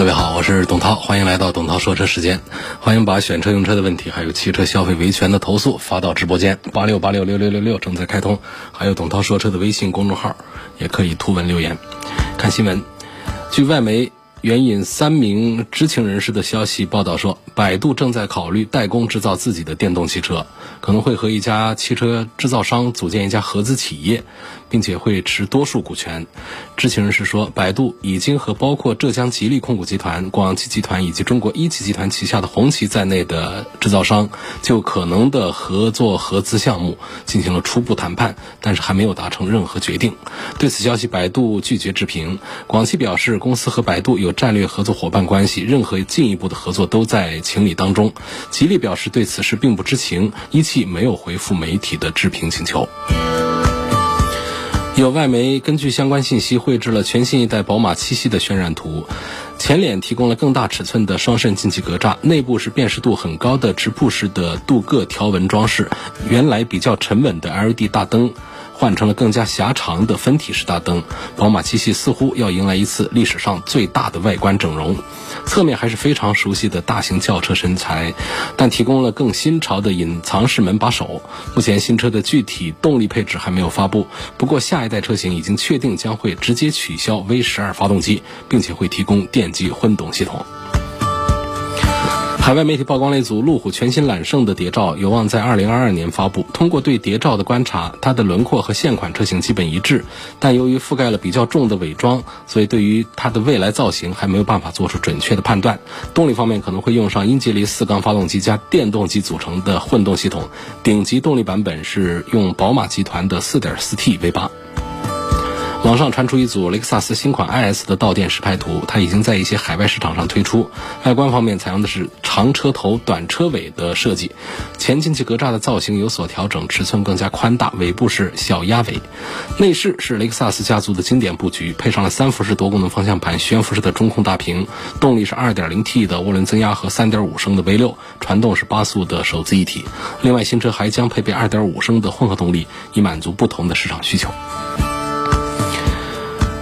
各位好，我是董涛，欢迎来到董涛说车时间。欢迎把选车用车的问题，还有汽车消费维权的投诉发到直播间八六八六六六六六正在开通，还有董涛说车的微信公众号也可以图文留言。看新闻，据外媒援引三名知情人士的消息报道说，百度正在考虑代工制造自己的电动汽车，可能会和一家汽车制造商组建一家合资企业。并且会持多数股权。知情人士说，百度已经和包括浙江吉利控股集团、广汽集团以及中国一汽集团旗下的红旗在内的制造商就可能的合作合资项目进行了初步谈判，但是还没有达成任何决定。对此消息，百度拒绝置评。广汽表示，公司和百度有战略合作伙伴关系，任何进一步的合作都在情理当中。吉利表示对此事并不知情，一汽没有回复媒体的置评请求。有外媒根据相关信息绘制了全新一代宝马七系的渲染图，前脸提供了更大尺寸的双肾进气格栅，内部是辨识度很高的直瀑式的镀铬条纹装饰，原来比较沉稳的 LED 大灯。换成了更加狭长的分体式大灯，宝马七系似乎要迎来一次历史上最大的外观整容。侧面还是非常熟悉的大型轿车身材，但提供了更新潮的隐藏式门把手。目前新车的具体动力配置还没有发布，不过下一代车型已经确定将会直接取消 V 十二发动机，并且会提供电机混动系统。海外媒体曝光了一组路虎全新揽胜的谍照，有望在二零二二年发布。通过对谍照的观察，它的轮廓和现款车型基本一致，但由于覆盖了比较重的伪装，所以对于它的未来造型还没有办法做出准确的判断。动力方面可能会用上英吉利四缸发动机加电动机组成的混动系统，顶级动力版本是用宝马集团的四点四 T V 八。网上传出一组雷克萨斯新款 IS 的到店实拍图，它已经在一些海外市场上推出。外观方面采用的是长车头、短车尾的设计，前进气格栅的造型有所调整，尺寸更加宽大，尾部是小鸭尾。内饰是雷克萨斯家族的经典布局，配上了三辐式多功能方向盘、悬浮式的中控大屏。动力是 2.0T 的涡轮增压和3.5升的 V6，传动是八速的手自一体。另外，新车还将配备2.5升的混合动力，以满足不同的市场需求。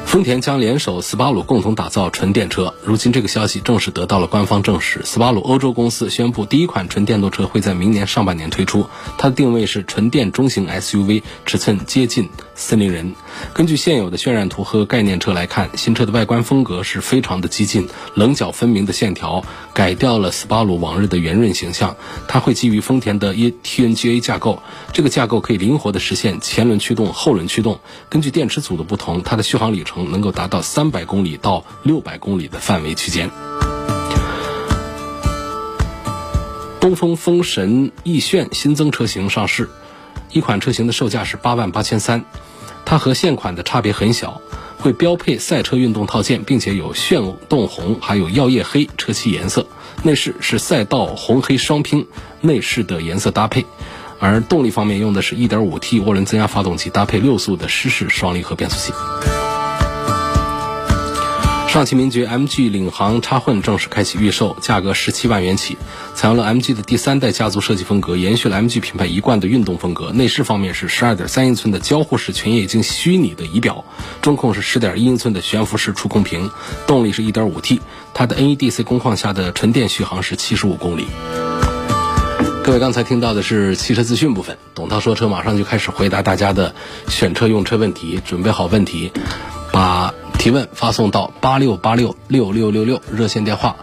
丰田将联手斯巴鲁共同打造纯电车。如今，这个消息正式得到了官方证实。斯巴鲁欧洲公司宣布，第一款纯电动车会在明年上半年推出。它的定位是纯电中型 SUV，尺寸接近森林人。根据现有的渲染图和概念车来看，新车的外观风格是非常的激进，棱角分明的线条改掉了斯巴鲁往日的圆润形象。它会基于丰田的 e-TNGA 架构，这个架构可以灵活的实现前轮驱动、后轮驱动。根据电池组的不同，它的续航里程。能够达到三百公里到六百公里的范围区间。东风风神奕炫新增车型上市，一款车型的售价是八万八千三，它和现款的差别很小，会标配赛车运动套件，并且有炫动红还有耀夜黑车漆颜色，内饰是赛道红黑双拼内饰的颜色搭配，而动力方面用的是一点五 T 涡轮增压发动机，搭配六速的湿式双离合变速器。上汽名爵 MG 领航插混正式开启预售，价格十七万元起，采用了 MG 的第三代家族设计风格，延续了 MG 品牌一贯的运动风格。内饰方面是十二点三英寸的交互式全液晶虚拟的仪表，中控是十点一英寸的悬浮式触控屏，动力是一点五 T，它的 NEDC 工况下的纯电续航是七十五公里。各位刚才听到的是汽车资讯部分，董涛说车马上就开始回答大家的选车用车问题，准备好问题，把。提问发送到八六八六六六六六热线电话，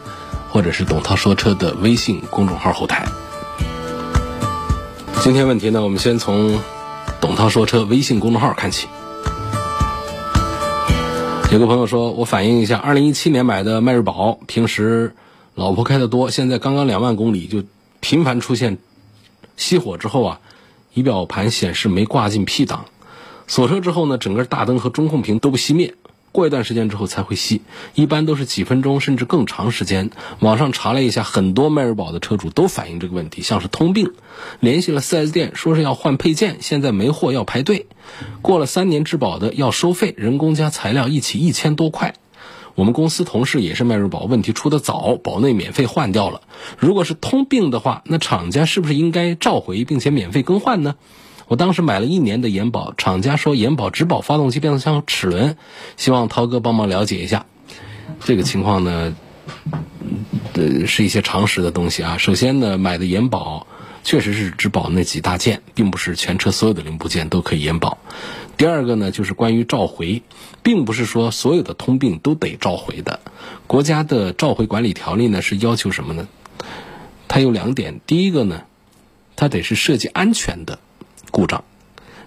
或者是董涛说车的微信公众号后台。今天问题呢，我们先从董涛说车微信公众号看起。有个朋友说，我反映一下，二零一七年买的迈锐宝，平时老婆开的多，现在刚刚两万公里就频繁出现熄火之后啊，仪表盘显示没挂进 P 档，锁车之后呢，整个大灯和中控屏都不熄灭。过一段时间之后才会熄，一般都是几分钟甚至更长时间。网上查了一下，很多迈锐宝的车主都反映这个问题，像是通病。联系了 4S 店，说是要换配件，现在没货要排队。过了三年质保的要收费，人工加材料一起一千多块。我们公司同事也是迈锐宝，问题出的早，保内免费换掉了。如果是通病的话，那厂家是不是应该召回并且免费更换呢？我当时买了一年的延保，厂家说延保只保发动机、变速箱、齿轮，希望涛哥帮忙了解一下这个情况呢。呃，是一些常识的东西啊。首先呢，买的延保确实是只保那几大件，并不是全车所有的零部件都可以延保。第二个呢，就是关于召回，并不是说所有的通病都得召回的。国家的召回管理条例呢是要求什么呢？它有两点，第一个呢，它得是设计安全的故障；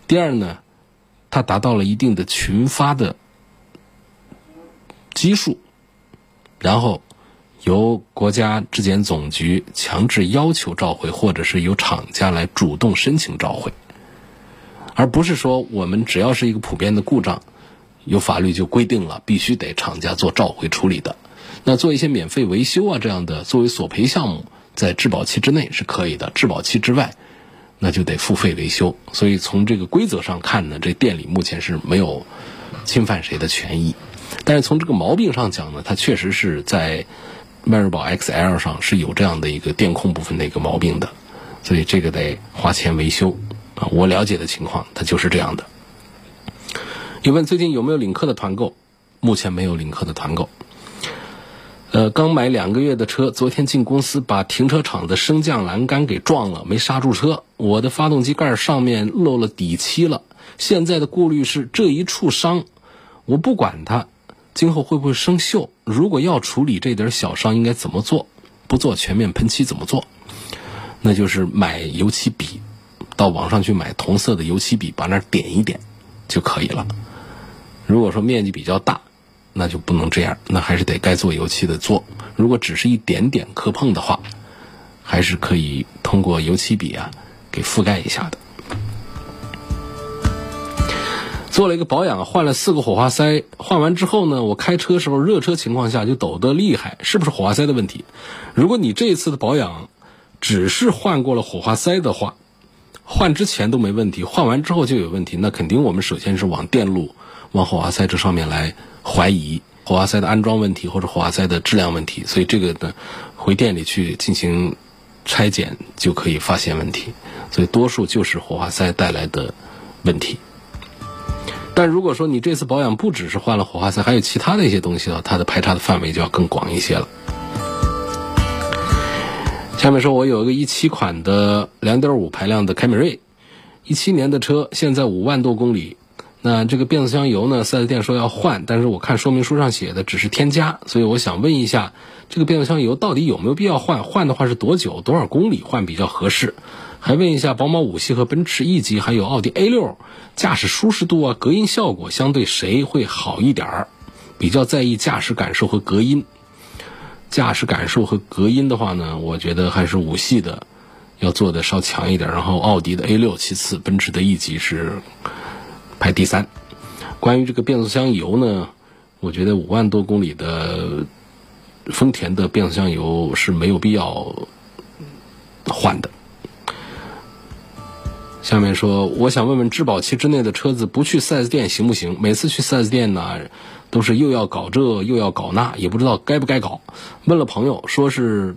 第二呢，它达到了一定的群发的基数，然后由国家质检总局强制要求召回，或者是由厂家来主动申请召回。而不是说我们只要是一个普遍的故障，有法律就规定了必须得厂家做召回处理的。那做一些免费维修啊这样的作为索赔项目，在质保期之内是可以的，质保期之外，那就得付费维修。所以从这个规则上看呢，这店里目前是没有侵犯谁的权益。但是从这个毛病上讲呢，它确实是在迈锐宝 XL 上是有这样的一个电控部分的一个毛病的，所以这个得花钱维修。啊，我了解的情况，它就是这样的。有问最近有没有领克的团购？目前没有领克的团购。呃，刚买两个月的车，昨天进公司把停车场的升降栏杆给撞了，没刹住车。我的发动机盖上面漏了底漆了。现在的顾虑是这一处伤，我不管它，今后会不会生锈？如果要处理这点小伤，应该怎么做？不做全面喷漆怎么做？那就是买油漆笔。到网上去买同色的油漆笔，把那点一点就可以了。如果说面积比较大，那就不能这样，那还是得该做油漆的做。如果只是一点点磕碰的话，还是可以通过油漆笔啊给覆盖一下的。做了一个保养，换了四个火花塞，换完之后呢，我开车时候热车情况下就抖得厉害，是不是火花塞的问题？如果你这一次的保养只是换过了火花塞的话，换之前都没问题，换完之后就有问题，那肯定我们首先是往电路、往火花塞这上面来怀疑火花塞的安装问题或者火花塞的质量问题，所以这个呢，回店里去进行拆检就可以发现问题，所以多数就是火花塞带来的问题。但如果说你这次保养不只是换了火花塞，还有其他的一些东西的话，它的排查的范围就要更广一些了。下面说，我有一个一七款的两点五排量的凯美瑞，一七年的车，现在五万多公里。那这个变速箱油呢？四 S 店说要换，但是我看说明书上写的只是添加，所以我想问一下，这个变速箱油到底有没有必要换？换的话是多久、多少公里换比较合适？还问一下，宝马五系和奔驰 E 级还有奥迪 A 六，驾驶舒适度啊、隔音效果相对谁会好一点儿？比较在意驾驶感受和隔音。驾驶感受和隔音的话呢，我觉得还是五系的要做的稍强一点，然后奥迪的 A 六其次，奔驰的 E 级是排第三。关于这个变速箱油呢，我觉得五万多公里的丰田的变速箱油是没有必要换的。下面说，我想问问质保期之内的车子不去 4S 店行不行？每次去 4S 店呢？都是又要搞这又要搞那，也不知道该不该搞。问了朋友，说是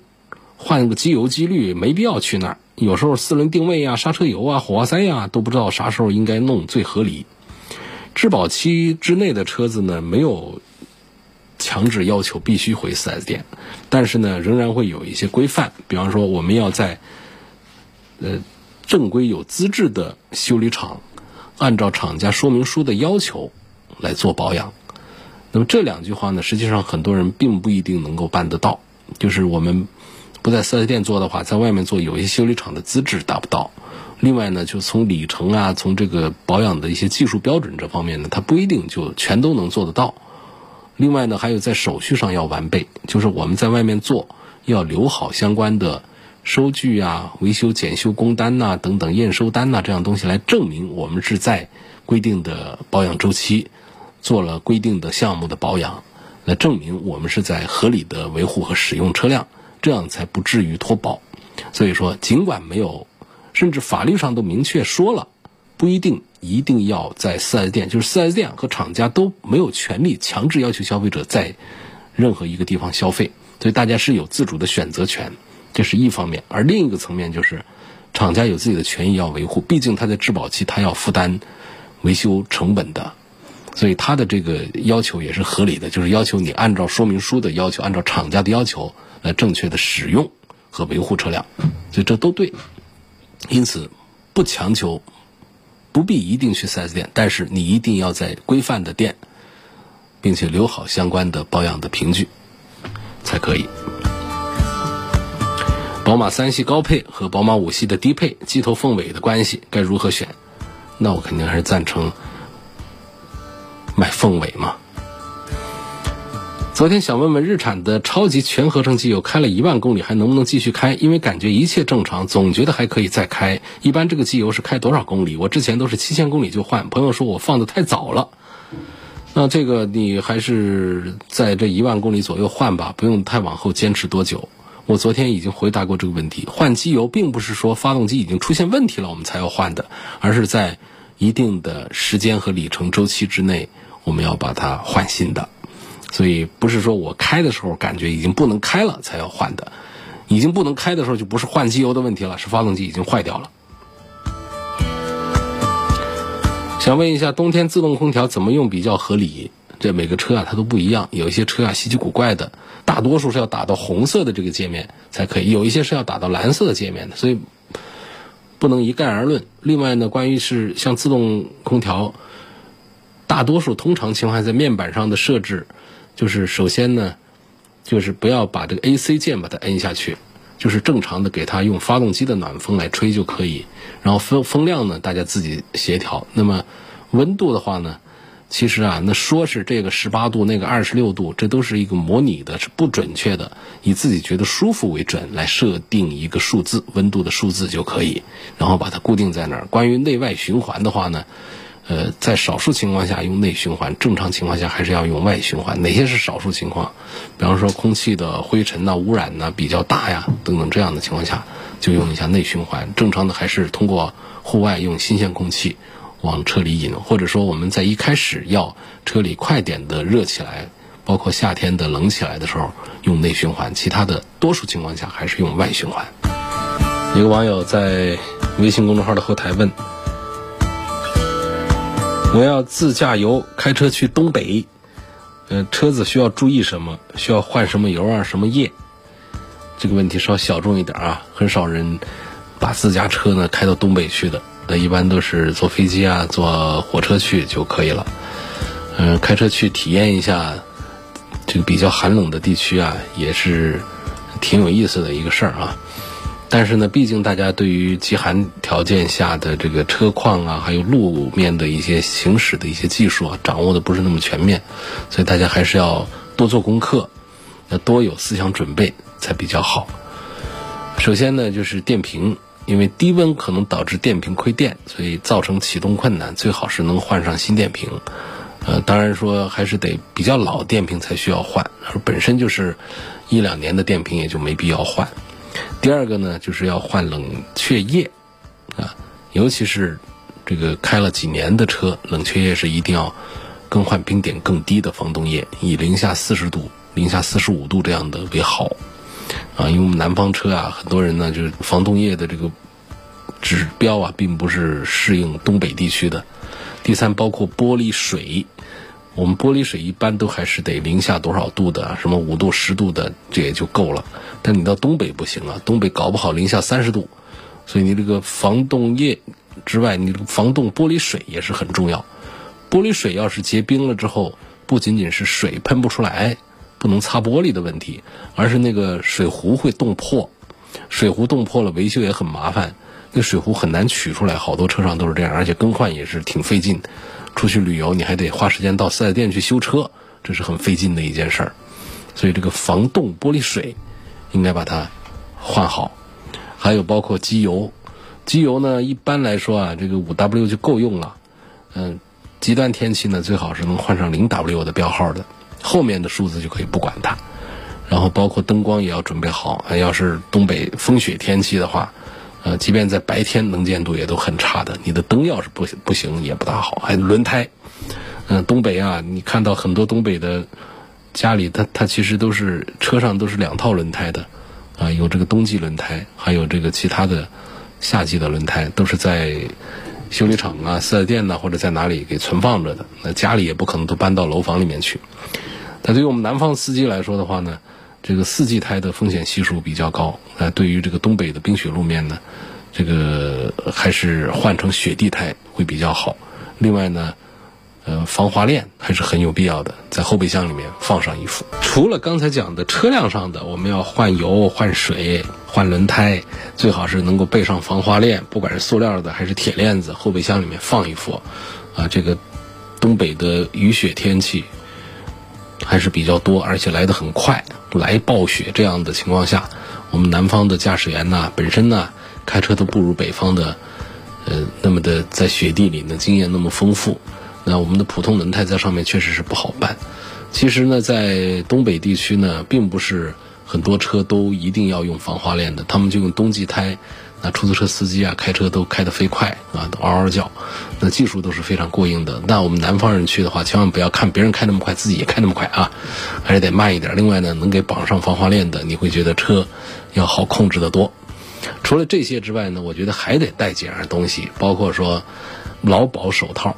换个机油机滤，没必要去那儿。有时候四轮定位呀、刹车油啊、火花塞呀，都不知道啥时候应该弄最合理。质保期之内的车子呢，没有强制要求必须回 4S 店，但是呢，仍然会有一些规范。比方说，我们要在呃正规有资质的修理厂，按照厂家说明书的要求来做保养。那么这两句话呢，实际上很多人并不一定能够办得到。就是我们不在四 S 店做的话，在外面做，有一些修理厂的资质达不到。另外呢，就从里程啊，从这个保养的一些技术标准这方面呢，它不一定就全都能做得到。另外呢，还有在手续上要完备，就是我们在外面做要留好相关的收据啊、维修检修工单呐等等验收单呐这样东西来证明我们是在规定的保养周期。做了规定的项目的保养，来证明我们是在合理的维护和使用车辆，这样才不至于脱保。所以说，尽管没有，甚至法律上都明确说了，不一定一定要在 4S 店，就是 4S 店和厂家都没有权利强制要求消费者在任何一个地方消费，所以大家是有自主的选择权，这是一方面。而另一个层面就是，厂家有自己的权益要维护，毕竟他在质保期他要负担维修成本的，所以他的这个要求也是合理的，就是要求你按照说明书的要求，按照厂家的要求来正确的使用。和维护车辆，所以这都对。因此，不强求，不必一定去 4S 店，但是你一定要在规范的店，并且留好相关的保养的凭据，才可以。宝马三系高配和宝马五系的低配机头凤尾的关系该如何选？那我肯定还是赞成买凤尾嘛。昨天想问问日产的超级全合成机油开了一万公里还能不能继续开？因为感觉一切正常，总觉得还可以再开。一般这个机油是开多少公里？我之前都是七千公里就换，朋友说我放的太早了。那这个你还是在这一万公里左右换吧，不用太往后坚持多久。我昨天已经回答过这个问题，换机油并不是说发动机已经出现问题了我们才要换的，而是在一定的时间和里程周期之内，我们要把它换新的。所以不是说我开的时候感觉已经不能开了才要换的，已经不能开的时候就不是换机油的问题了，是发动机已经坏掉了。想问一下，冬天自动空调怎么用比较合理？这每个车啊它都不一样，有一些车啊稀奇古怪的，大多数是要打到红色的这个界面才可以，有一些是要打到蓝色的界面的，所以不能一概而论。另外呢，关于是像自动空调，大多数通常情况下在面板上的设置。就是首先呢，就是不要把这个 AC 键把它摁下去，就是正常的给它用发动机的暖风来吹就可以。然后风风量呢，大家自己协调。那么温度的话呢，其实啊，那说是这个十八度，那个二十六度，这都是一个模拟的，是不准确的。以自己觉得舒服为准来设定一个数字，温度的数字就可以，然后把它固定在那儿。关于内外循环的话呢？呃，在少数情况下用内循环，正常情况下还是要用外循环。哪些是少数情况？比方说空气的灰尘呐、污染呐比较大呀等等这样的情况下，就用一下内循环。正常的还是通过户外用新鲜空气往车里引，或者说我们在一开始要车里快点的热起来，包括夏天的冷起来的时候用内循环。其他的多数情况下还是用外循环。一个网友在微信公众号的后台问。我要自驾游，开车去东北，呃，车子需要注意什么？需要换什么油啊？什么液？这个问题稍小众一点啊，很少人把自家车呢开到东北去的，那一般都是坐飞机啊、坐火车去就可以了。嗯，开车去体验一下这个比较寒冷的地区啊，也是挺有意思的一个事儿啊。但是呢，毕竟大家对于极寒条件下的这个车况啊，还有路面的一些行驶的一些技术啊，掌握的不是那么全面，所以大家还是要多做功课，要多有思想准备才比较好。首先呢，就是电瓶，因为低温可能导致电瓶亏电，所以造成启动困难，最好是能换上新电瓶。呃，当然说还是得比较老电瓶才需要换，而本身就是一两年的电瓶也就没必要换。第二个呢，就是要换冷却液，啊，尤其是这个开了几年的车，冷却液是一定要更换冰点更低的防冻液，以零下四十度、零下四十五度这样的为好，啊，因为我们南方车啊，很多人呢就是防冻液的这个指标啊，并不是适应东北地区的。第三，包括玻璃水。我们玻璃水一般都还是得零下多少度的，什么五度、十度的，这也就够了。但你到东北不行啊，东北搞不好零下三十度，所以你这个防冻液之外，你这个防冻玻璃水也是很重要。玻璃水要是结冰了之后，不仅仅是水喷不出来，不能擦玻璃的问题，而是那个水壶会冻破，水壶冻破了维修也很麻烦，那水壶很难取出来，好多车上都是这样，而且更换也是挺费劲。出去旅游，你还得花时间到四 S 店去修车，这是很费劲的一件事儿。所以这个防冻玻璃水应该把它换好。还有包括机油，机油呢一般来说啊，这个五 W 就够用了。嗯，极端天气呢，最好是能换上零 W 的标号的，后面的数字就可以不管它。然后包括灯光也要准备好，要是东北风雪天气的话，呃，即便在白天能见度也都很差的，你的灯要是不不行也不大好。还轮胎，嗯，东北啊，你看到很多东北的家里，它它其实都是车上都是两套轮胎的，啊，有这个冬季轮胎，还有这个其他的夏季的轮胎，都是在修理厂啊、四 S 店呐或者在哪里给存放着的。那家里也不可能都搬到楼房里面去。但对于我们南方司机来说的话呢？这个四季胎的风险系数比较高，呃，对于这个东北的冰雪路面呢，这个还是换成雪地胎会比较好。另外呢，呃，防滑链还是很有必要的，在后备箱里面放上一副。除了刚才讲的车辆上的，我们要换油、换水、换轮胎，最好是能够备上防滑链，不管是塑料的还是铁链子，后备箱里面放一副。啊，这个东北的雨雪天气。还是比较多，而且来得很快，来暴雪这样的情况下，我们南方的驾驶员呢，本身呢开车都不如北方的，呃，那么的在雪地里呢经验那么丰富，那我们的普通轮胎在上面确实是不好办。其实呢，在东北地区呢，并不是很多车都一定要用防滑链的，他们就用冬季胎。那出租车司机啊，开车都开得飞快啊，都嗷嗷叫，那技术都是非常过硬的。那我们南方人去的话，千万不要看别人开那么快，自己也开那么快啊，还是得慢一点。另外呢，能给绑上防滑链的，你会觉得车要好控制的多。除了这些之外呢，我觉得还得带几样东西，包括说劳保手套。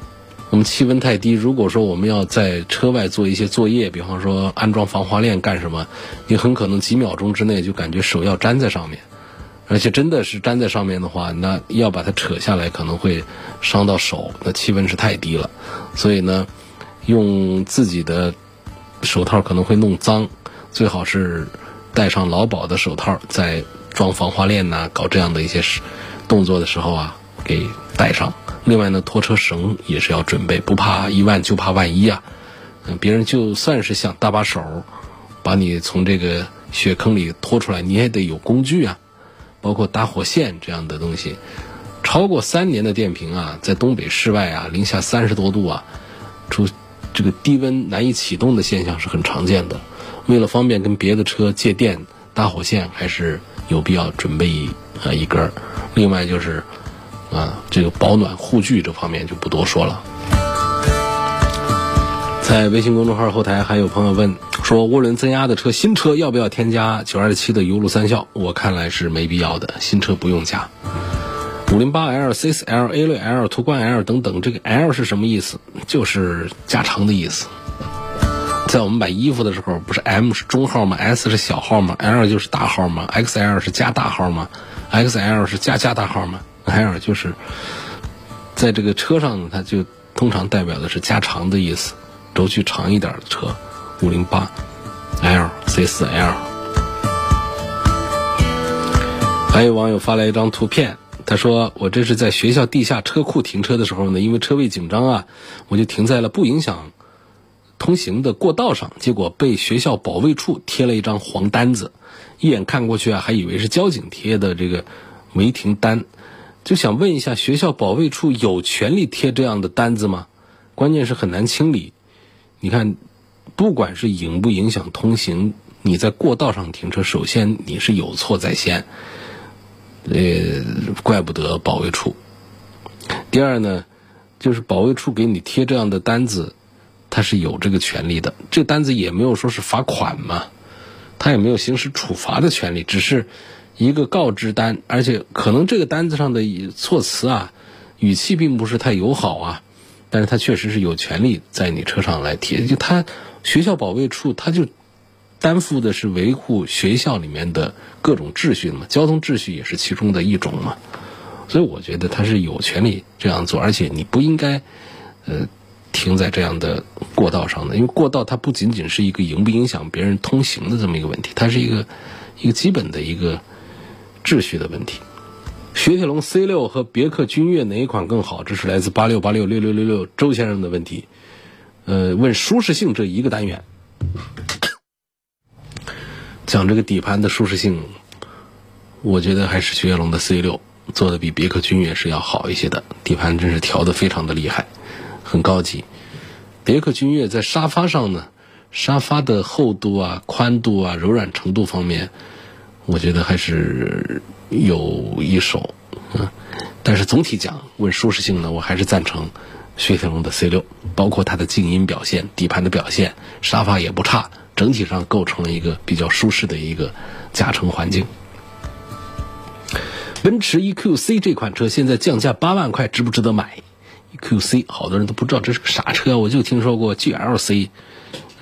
我们气温太低，如果说我们要在车外做一些作业，比方说安装防滑链干什么，你很可能几秒钟之内就感觉手要粘在上面。而且真的是粘在上面的话，那要把它扯下来可能会伤到手。那气温是太低了，所以呢，用自己的手套可能会弄脏，最好是戴上劳保的手套，在装防滑链呐、搞这样的一些动作的时候啊，给戴上。另外呢，拖车绳也是要准备，不怕一万就怕万一啊。嗯，别人就算是想搭把手，把你从这个雪坑里拖出来，你也得有工具啊。包括打火线这样的东西，超过三年的电瓶啊，在东北室外啊，零下三十多度啊，出这个低温难以启动的现象是很常见的。为了方便跟别的车借电，打火线还是有必要准备一啊一根儿。另外就是啊，这个保暖护具这方面就不多说了。在微信公众号后台还有朋友问说，涡轮增压的车新车要不要添加九二七的油路三效？我看来是没必要的，新车不用加。五零八 L、C 四 L、A 六 L、途观 L 等等，这个 L 是什么意思？就是加长的意思。在我们买衣服的时候，不是 M 是中号吗？S 是小号吗？L 就是大号吗？XL 是加大号吗？XL 是加加大号吗？L 就是在这个车上，它就通常代表的是加长的意思。轴距长一点的车，五零八 L、C 四 L。还有网友发来一张图片，他说：“我这是在学校地下车库停车的时候呢，因为车位紧张啊，我就停在了不影响通行的过道上，结果被学校保卫处贴了一张黄单子，一眼看过去啊，还以为是交警贴的这个违停单，就想问一下，学校保卫处有权利贴这样的单子吗？关键是很难清理。”你看，不管是影不影响通行，你在过道上停车，首先你是有错在先，呃，怪不得保卫处。第二呢，就是保卫处给你贴这样的单子，他是有这个权利的。这单子也没有说是罚款嘛，他也没有行使处罚的权利，只是一个告知单，而且可能这个单子上的措辞啊，语气并不是太友好啊。但是他确实是有权利在你车上来贴，就他学校保卫处，他就担负的是维护学校里面的各种秩序嘛，交通秩序也是其中的一种嘛，所以我觉得他是有权利这样做，而且你不应该呃停在这样的过道上的，因为过道它不仅仅是一个影不影响别人通行的这么一个问题，它是一个一个基本的一个秩序的问题。雪铁龙 C 六和别克君越哪一款更好？这是来自八六八六六六六六周先生的问题。呃，问舒适性这一个单元，讲这个底盘的舒适性，我觉得还是雪铁龙的 C 六做的比别克君越是要好一些的。底盘真是调的非常的厉害，很高级。别克君越在沙发上呢，沙发的厚度啊、宽度啊、柔软程度方面，我觉得还是有一手。嗯，但是总体讲，问舒适性呢，我还是赞成雪铁龙的 C 六，包括它的静音表现、底盘的表现，沙发也不差，整体上构成了一个比较舒适的一个驾乘环境。奔驰 EQC 这款车现在降价八万块，值不值得买？EQC 好多人都不知道这是个啥车，我就听说过 GLC，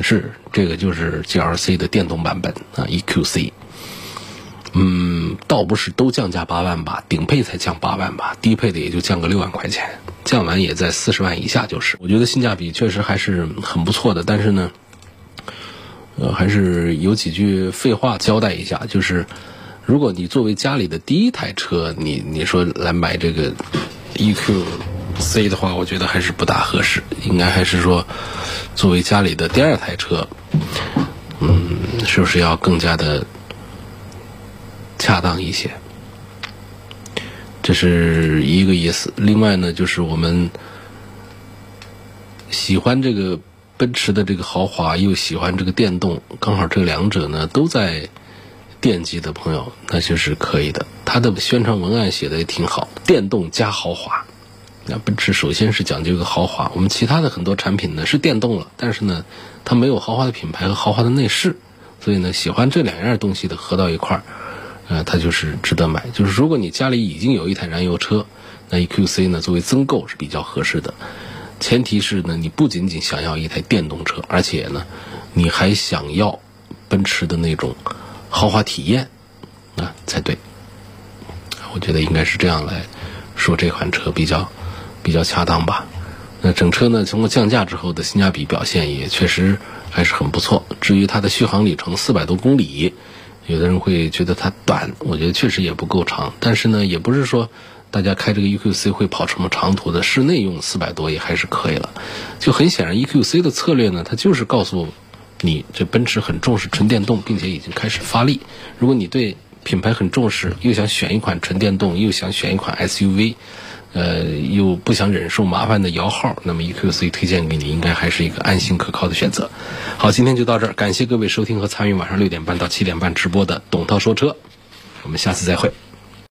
是这个就是 GLC 的电动版本啊，EQC。嗯，倒不是都降价八万吧，顶配才降八万吧，低配的也就降个六万块钱，降完也在四十万以下就是。我觉得性价比确实还是很不错的，但是呢，呃，还是有几句废话交代一下，就是如果你作为家里的第一台车，你你说来买这个 EQC 的话，我觉得还是不大合适，应该还是说作为家里的第二台车，嗯，是不是要更加的？恰当一些，这是一个意思。另外呢，就是我们喜欢这个奔驰的这个豪华，又喜欢这个电动，刚好这两者呢都在惦记的朋友，那就是可以的。它的宣传文案写的也挺好，电动加豪华。那奔驰首先是讲究一个豪华，我们其他的很多产品呢是电动了，但是呢它没有豪华的品牌和豪华的内饰，所以呢喜欢这两样东西的合到一块儿。呃，它就是值得买。就是如果你家里已经有一台燃油车，那 EQC 呢作为增购是比较合适的。前提是呢，你不仅仅想要一台电动车，而且呢，你还想要奔驰的那种豪华体验啊才对。我觉得应该是这样来说这款车比较比较恰当吧。那整车呢，通过降价之后的性价比表现也确实还是很不错。至于它的续航里程四百多公里。有的人会觉得它短，我觉得确实也不够长。但是呢，也不是说大家开这个 EQC 会跑什么长途的，室内用四百多也还是可以了。就很显然，EQC 的策略呢，它就是告诉你，这奔驰很重视纯电动，并且已经开始发力。如果你对品牌很重视，又想选一款纯电动，又想选一款 SUV。呃，又不想忍受麻烦的摇号，那么 EQC 推荐给你，应该还是一个安心可靠的选择。好，今天就到这儿，感谢各位收听和参与晚上六点半到七点半直播的董涛说车，我们下次再会。